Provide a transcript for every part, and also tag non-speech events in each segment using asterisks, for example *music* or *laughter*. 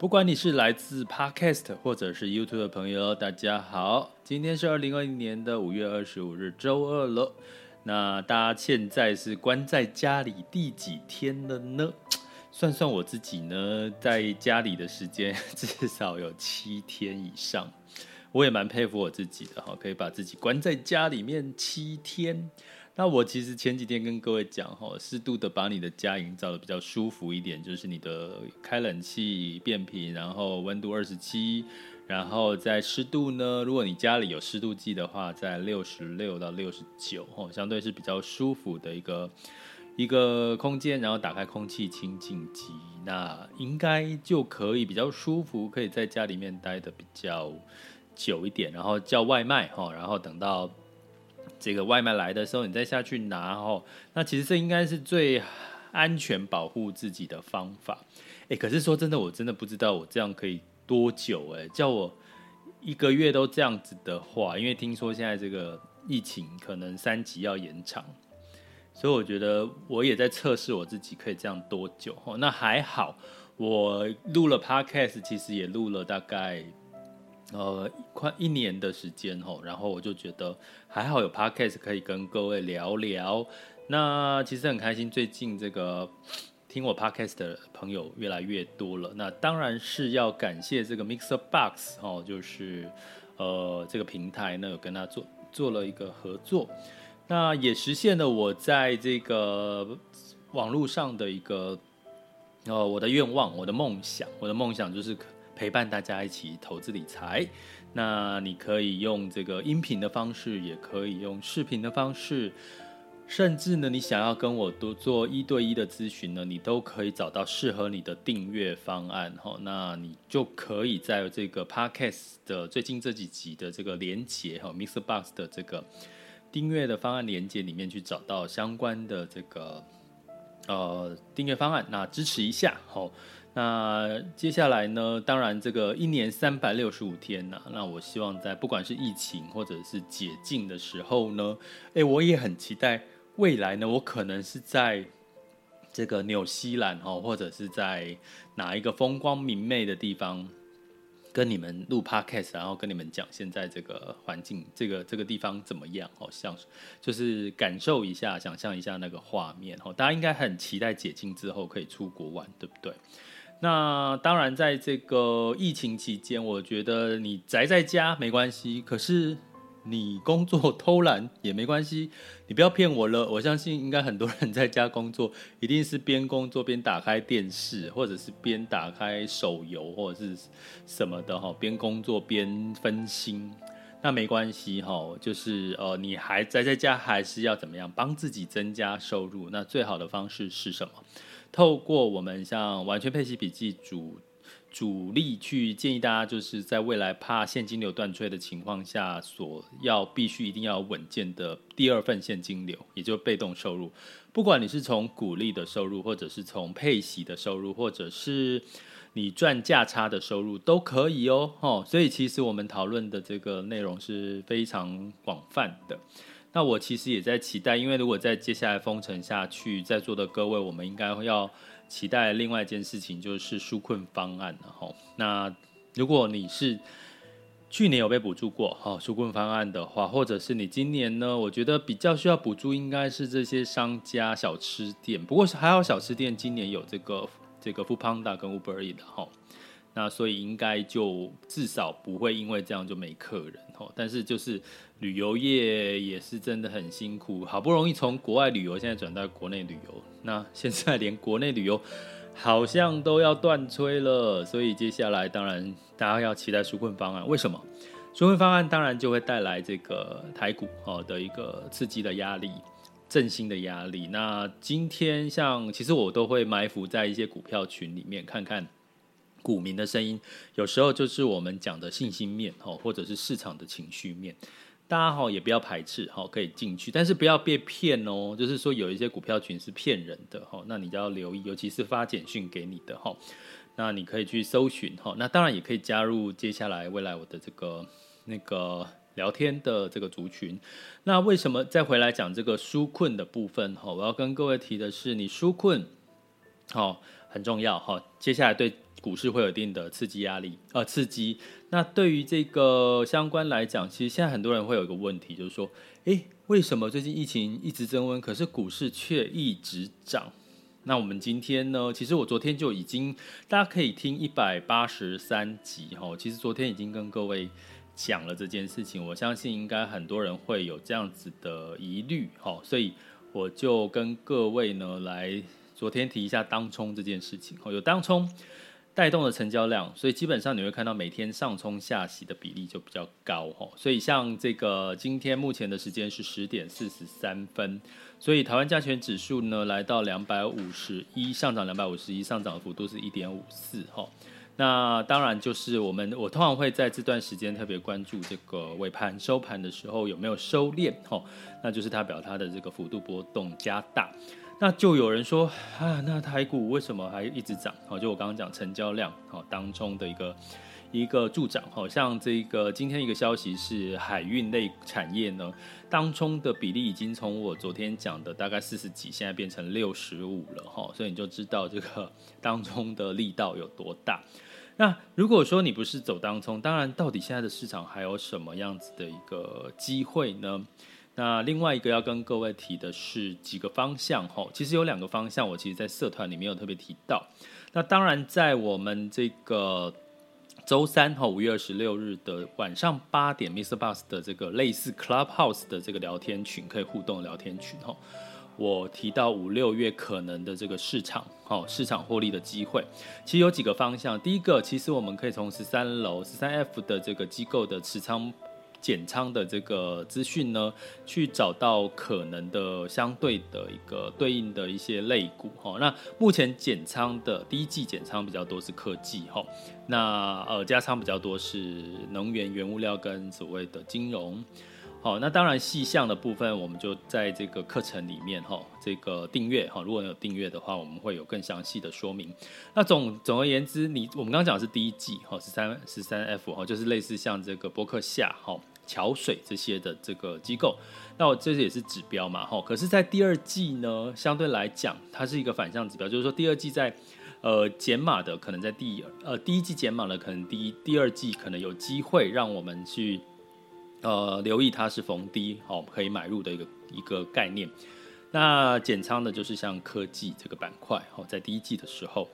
不管你是来自 Podcast 或者是 YouTube 的朋友，大家好，今天是二零二零年的五月二十五日，周二了。那大家现在是关在家里第几天了呢？算算我自己呢，在家里的时间 *laughs* 至少有七天以上。我也蛮佩服我自己的哈，可以把自己关在家里面七天。那我其实前几天跟各位讲哈，适度的把你的家营造的比较舒服一点，就是你的开冷气变频，然后温度二十七，然后在湿度呢，如果你家里有湿度计的话，在六十六到六十九，相对是比较舒服的一个一个空间，然后打开空气清净机，那应该就可以比较舒服，可以在家里面待的比较久一点，然后叫外卖哈，然后等到。这个外卖来的时候，你再下去拿哦。那其实这应该是最安全保护自己的方法。哎，可是说真的，我真的不知道我这样可以多久。哎，叫我一个月都这样子的话，因为听说现在这个疫情可能三级要延长，所以我觉得我也在测试我自己可以这样多久。哦，那还好，我录了 Podcast，其实也录了大概。呃，快一年的时间吼，然后我就觉得还好有 podcast 可以跟各位聊聊。那其实很开心，最近这个 *sniffs* 听我 podcast 的朋友越来越多了。那当然是要感谢这个 Mixer Box 哦，就是呃这个平台呢有跟他做做了一个合作，那也实现了我在这个网络上的一个呃我的愿望，我的梦想，我的梦想就是。陪伴大家一起投资理财，那你可以用这个音频的方式，也可以用视频的方式，甚至呢，你想要跟我多做一对一的咨询呢，你都可以找到适合你的订阅方案哈。那你就可以在这个 Podcast 的最近这几集的这个连接哈，Mr. Box 的这个订阅的方案连接里面去找到相关的这个呃订阅方案，那支持一下好。那接下来呢？当然，这个一年三百六十五天呐、啊，那我希望在不管是疫情或者是解禁的时候呢，诶，我也很期待未来呢，我可能是在这个纽西兰哦，或者是在哪一个风光明媚的地方，跟你们录 podcast，然后跟你们讲现在这个环境，这个这个地方怎么样？哦，像就是感受一下，想象一下那个画面哦，大家应该很期待解禁之后可以出国玩，对不对？那当然，在这个疫情期间，我觉得你宅在家没关系，可是你工作偷懒也没关系。你不要骗我了，我相信应该很多人在家工作，一定是边工作边打开电视，或者是边打开手游或者是什么的哈，边工作边分心。那没关系哈，就是呃，你还宅在家，还是要怎么样帮自己增加收入？那最好的方式是什么？透过我们像完全配息笔记主主力去建议大家，就是在未来怕现金流断炊的情况下，所要必须一定要稳健的第二份现金流，也就是被动收入。不管你是从股利的收入，或者是从配息的收入，或者是你赚价差的收入，都可以哦。哦，所以其实我们讨论的这个内容是非常广泛的。那我其实也在期待，因为如果在接下来封城下去，在座的各位，我们应该要期待另外一件事情，就是纾困方案了哈。那如果你是去年有被补助过哈纾困方案的话，或者是你今年呢，我觉得比较需要补助应该是这些商家小吃店。不过还好小吃店今年有这个这个 panda 跟 Uber 的哈。那所以应该就至少不会因为这样就没客人哦。但是就是旅游业也是真的很辛苦，好不容易从国外旅游现在转到国内旅游，那现在连国内旅游好像都要断炊了。所以接下来当然大家要期待纾困方案，为什么？纾困方案当然就会带来这个台股哦的一个刺激的压力。振兴的压力。那今天像其实我都会埋伏在一些股票群里面看看股民的声音，有时候就是我们讲的信心面哦，或者是市场的情绪面，大家哈也不要排斥哈，可以进去，但是不要被骗哦。就是说有一些股票群是骗人的哈，那你就要留意，尤其是发简讯给你的哈，那你可以去搜寻哈。那当然也可以加入接下来未来我的这个那个。聊天的这个族群，那为什么再回来讲这个纾困的部分？哈，我要跟各位提的是，你纾困，好很重要哈。接下来对股市会有一定的刺激压力，呃，刺激。那对于这个相关来讲，其实现在很多人会有一个问题，就是说，诶，为什么最近疫情一直增温，可是股市却一直涨？那我们今天呢？其实我昨天就已经，大家可以听一百八十三集哈。其实昨天已经跟各位。讲了这件事情，我相信应该很多人会有这样子的疑虑，好，所以我就跟各位呢来昨天提一下当冲这件事情哦，有当冲带动的成交量，所以基本上你会看到每天上冲下洗的比例就比较高，所以像这个今天目前的时间是十点四十三分，所以台湾加权指数呢来到两百五十一，上涨两百五十一，上涨的幅度是一点五四，哈。那当然就是我们，我通常会在这段时间特别关注这个尾盘收盘的时候有没有收敛，吼，那就是代表它的这个幅度波动加大。那就有人说啊，那台股为什么还一直涨？好，就我刚刚讲成交量，好，当中的一个一个助涨，好像这个今天一个消息是海运类产业呢，当中的比例已经从我昨天讲的大概四十几，现在变成六十五了，哈，所以你就知道这个 *laughs* 当中的力道有多大。那如果说你不是走当冲，当然到底现在的市场还有什么样子的一个机会呢？那另外一个要跟各位提的是几个方向哈，其实有两个方向，我其实在社团里面有特别提到。那当然在我们这个周三哈五月二十六日的晚上八点，Mr. Bus 的这个类似 Clubhouse 的这个聊天群，可以互动的聊天群哈。我提到五六月可能的这个市场，好，市场获利的机会，其实有几个方向。第一个，其实我们可以从十三楼十三 F 的这个机构的持仓减仓的这个资讯呢，去找到可能的相对的一个对应的一些类股。哈，那目前减仓的第一季减仓比较多是科技，哈，那呃加仓比较多是能源、原物料跟所谓的金融。好，那当然细项的部分，我们就在这个课程里面哈，这个订阅哈，如果有订阅的话，我们会有更详细的说明。那总总而言之，你我们刚刚讲的是第一季哈，十三十三 F 哈，就是类似像这个波克夏哈、桥水这些的这个机构，那我这也是指标嘛哈。可是，在第二季呢，相对来讲，它是一个反向指标，就是说第二季在呃减码的，可能在第呃第一季减码的，可能第一第二季可能有机会让我们去。呃，留意它是逢低好可以买入的一个一个概念。那减仓的就是像科技这个板块，好，在第一季的时候。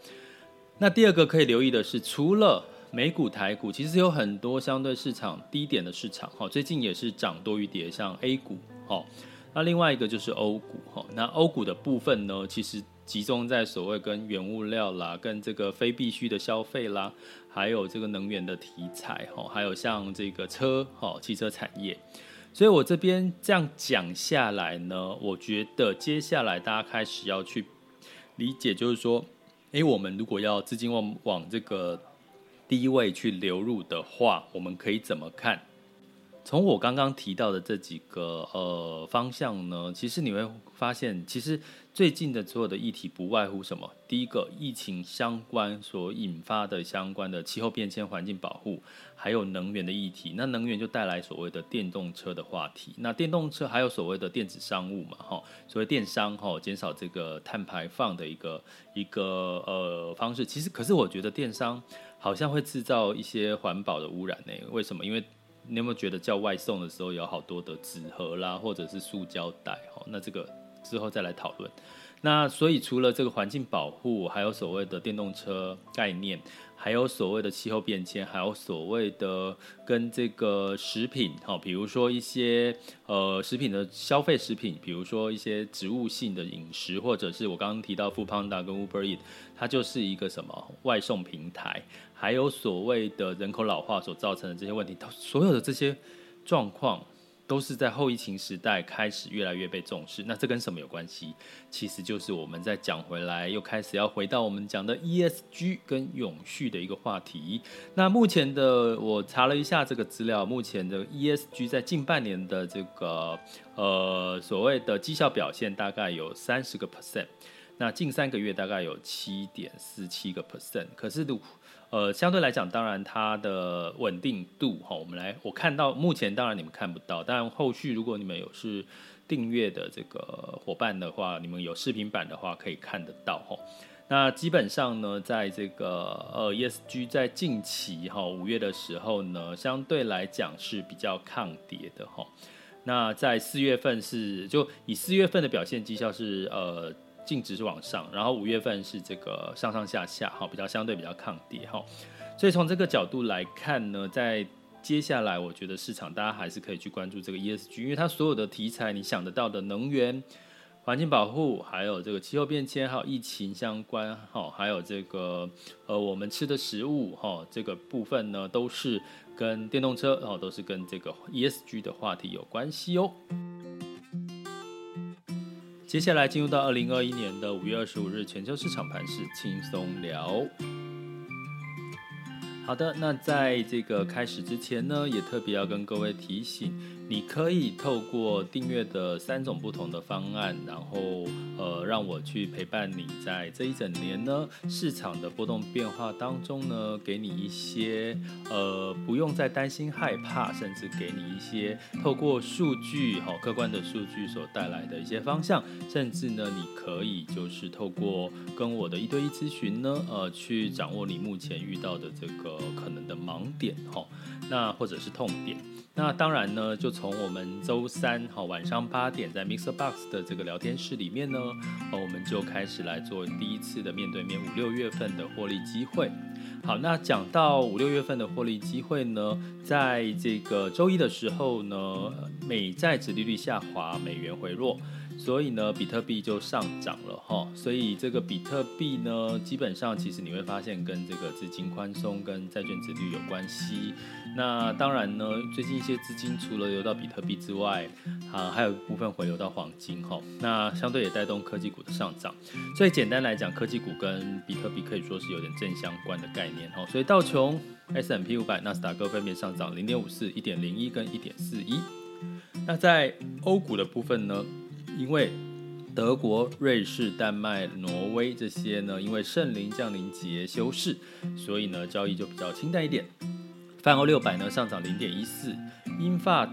那第二个可以留意的是，除了美股、台股，其实有很多相对市场低点的市场，哈，最近也是涨多于跌，像 A 股，好。那另外一个就是欧股，哈，那欧股的部分呢，其实集中在所谓跟原物料啦，跟这个非必需的消费啦。还有这个能源的题材，哈，还有像这个车，哈，汽车产业，所以我这边这样讲下来呢，我觉得接下来大家开始要去理解，就是说，诶，我们如果要资金往往这个低位去流入的话，我们可以怎么看？从我刚刚提到的这几个呃方向呢，其实你会发现，其实。最近的所有的议题不外乎什么？第一个，疫情相关所引发的相关的气候变迁、环境保护，还有能源的议题。那能源就带来所谓的电动车的话题。那电动车还有所谓的电子商务嘛？哈，所谓电商哈，减少这个碳排放的一个一个呃方式。其实，可是我觉得电商好像会制造一些环保的污染呢？为什么？因为你有没有觉得叫外送的时候有好多的纸盒啦，或者是塑胶袋？哦，那这个。之后再来讨论。那所以除了这个环境保护，还有所谓的电动车概念。还有所谓的气候变迁，还有所谓的跟这个食品，哈，比如说一些呃食品的消费食品，比如说一些植物性的饮食，或者是我刚刚提到 f o o p a n d a 跟 Uber Eat，它就是一个什么外送平台，还有所谓的人口老化所造成的这些问题，所有的这些状况。都是在后疫情时代开始越来越被重视。那这跟什么有关系？其实就是我们再讲回来，又开始要回到我们讲的 ESG 跟永续的一个话题。那目前的我查了一下这个资料，目前的 ESG 在近半年的这个呃所谓的绩效表现大概有三十个 percent，那近三个月大概有七点四七个 percent。可是如呃，相对来讲，当然它的稳定度哈，我们来我看到目前当然你们看不到，但后续如果你们有是订阅的这个伙伴的话，你们有视频版的话可以看得到哈。那基本上呢，在这个呃 ESG 在近期哈五月的时候呢，相对来讲是比较抗跌的哈。那在四月份是就以四月份的表现绩效是呃。净值是往上，然后五月份是这个上上下下，哈，比较相对比较抗跌，哈，所以从这个角度来看呢，在接下来我觉得市场大家还是可以去关注这个 ESG，因为它所有的题材你想得到的能源、环境保护，还有这个气候变迁，还有疫情相关，哈，还有这个呃我们吃的食物，哈，这个部分呢都是跟电动车，然后都是跟这个 ESG 的话题有关系哦。接下来进入到二零二一年的五月二十五日全球市场盘势轻松聊。好的，那在这个开始之前呢，也特别要跟各位提醒。你可以透过订阅的三种不同的方案，然后呃，让我去陪伴你在这一整年呢市场的波动变化当中呢，给你一些呃不用再担心害怕，甚至给你一些透过数据好客观的数据所带来的一些方向，甚至呢你可以就是透过跟我的一对一咨询呢，呃，去掌握你目前遇到的这个可能的盲点哈，那或者是痛点。那当然呢，就从我们周三哈晚上八点在 Mixer Box 的这个聊天室里面呢，呃，我们就开始来做第一次的面对面五六月份的获利机会。好，那讲到五六月份的获利机会呢，在这个周一的时候呢，美债殖利率下滑，美元回落。所以呢，比特币就上涨了哈。所以这个比特币呢，基本上其实你会发现跟这个资金宽松跟债券殖利率有关系。那当然呢，最近一些资金除了流到比特币之外，啊，还有部分回流到黄金哈。那相对也带动科技股的上涨。所以简单来讲，科技股跟比特币可以说是有点正相关的概念哈。所以道琼、S&P 五百、纳斯达克分别上涨零点五四、一点零一跟一点四一。那在欧股的部分呢？因为德国、瑞士、丹麦、挪威这些呢，因为圣灵降临节休市，所以呢交易就比较清淡一点。泛欧六百呢上涨零点一四，英法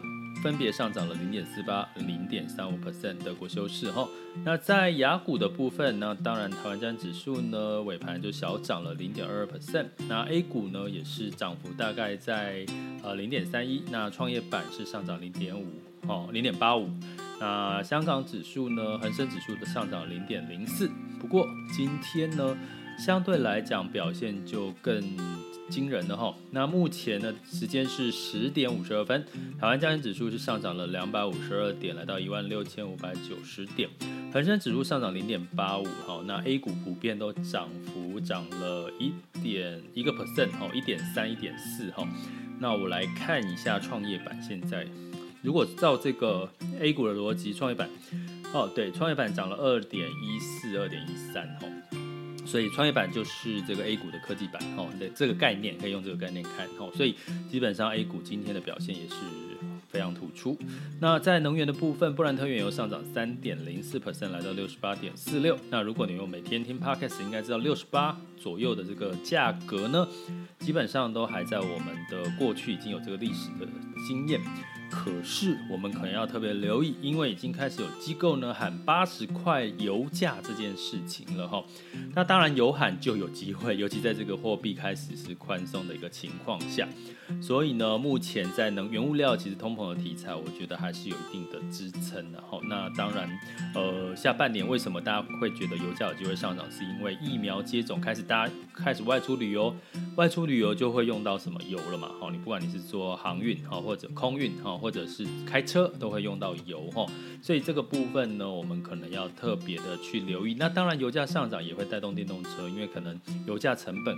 分别上涨了零点四八、零点三五 percent。德国休市哈。那在雅股的部分呢，当然台湾站指数呢尾盘就小涨了零点二二 percent。那 A 股呢也是涨幅大概在呃零点三一。那创业板是上涨零点五，哦零点八五。那香港指数呢，恒生指数的上涨零点零四。不过今天呢，相对来讲表现就更惊人的哈。那目前呢，时间是十点五十二分，台湾加权指数是上涨了两百五十二点，来到一万六千五百九十点。恒生指数上涨零点八五哈。那 A 股普遍都涨幅涨了一点一个 percent 哈，一点三一点四哈。那我来看一下创业板现在。如果照这个 A 股的逻辑，创业板，哦，对，创业板涨了二点一四、二点一三，哈，所以创业板就是这个 A 股的科技板，吼，对，这个概念可以用这个概念看，吼，所以基本上 A 股今天的表现也是非常突出。那在能源的部分，布兰特原油上涨三点零四 percent，来到六十八点四六。那如果你用每天听 Podcast，应该知道六十八左右的这个价格呢，基本上都还在我们的过去已经有这个历史的经验。可是我们可能要特别留意，因为已经开始有机构呢喊八十块油价这件事情了哈。那当然有喊就有机会，*laughs* 尤其在这个货币开始是宽松的一个情况下。所以呢，目前在能原物料其实通膨的题材，我觉得还是有一定的支撑的哈。那当然，呃，下半年为什么大家会觉得油价有机会上涨？是因为疫苗接种开始，大家开始外出旅游，外出旅游就会用到什么油了嘛？哈，你不管你是做航运哈，或者空运哈，或者是开车，都会用到油哈。所以这个部分呢，我们可能要特别的去留意。那当然，油价上涨也会带动电动车，因为可能油价成本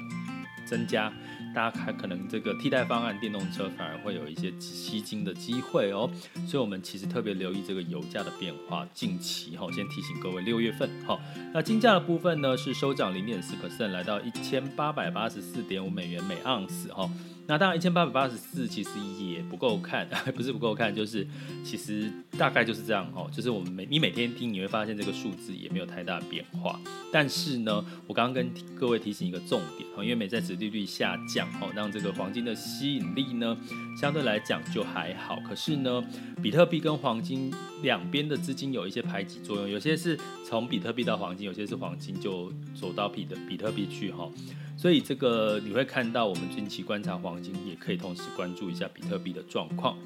增加。大家还可能这个替代方案，电动车反而会有一些吸金的机会哦，所以我们其实特别留意这个油价的变化。近期哈，先提醒各位，六月份哈，那金价的部分呢是收涨零点四 percent，来到一千八百八十四点五美元每盎司哈。那当然，一千八百八十四其实也不够看，*laughs* 不是不够看，就是其实大概就是这样哦。就是我们每你每天听，你会发现这个数字也没有太大变化。但是呢，我刚刚跟各位提醒一个重点哦，因为美债殖利率下降哦，让这个黄金的吸引力呢相对来讲就还好。可是呢，比特币跟黄金两边的资金有一些排挤作用，有些是从比特币到黄金，有些是黄金就走到比的比特币去哈。所以这个你会看到，我们近期观察黄金，也可以同时关注一下比特币的状况。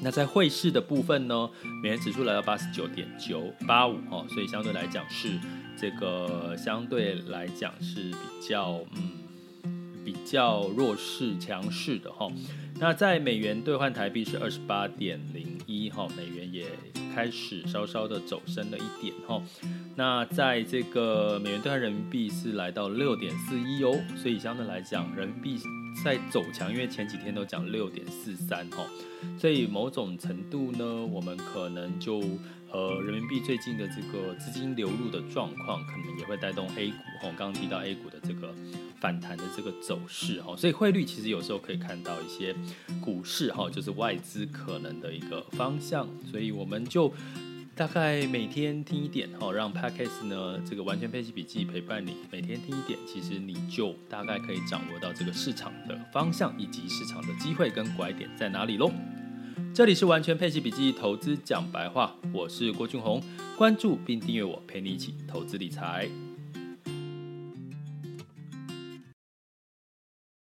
那在汇市的部分呢，美元指数来到八十九点九八五哦，所以相对来讲是这个相对来讲是比较嗯比较弱势强势的哈。那在美元兑换台币是二十八点零一哈，美元也开始稍稍的走升了一点哈。那在这个美元兑换人民币是来到六点四一哦，所以相对来讲，人民币在走强，因为前几天都讲六点四三哈，所以某种程度呢，我们可能就呃人民币最近的这个资金流入的状况，可能也会带动 A 股哈，我刚刚提到 A 股的这个反弹的这个走势哈，所以汇率其实有时候可以看到一些股市哈，就是外资可能的一个方向，所以我们就。大概每天听一点哈，让 Podcast 呢这个完全配息笔记陪伴你，每天听一点，其实你就大概可以掌握到这个市场的方向以及市场的机会跟拐点在哪里喽。这里是完全配息笔记投资讲白话，我是郭俊宏，关注并订阅我，陪你一起投资理财。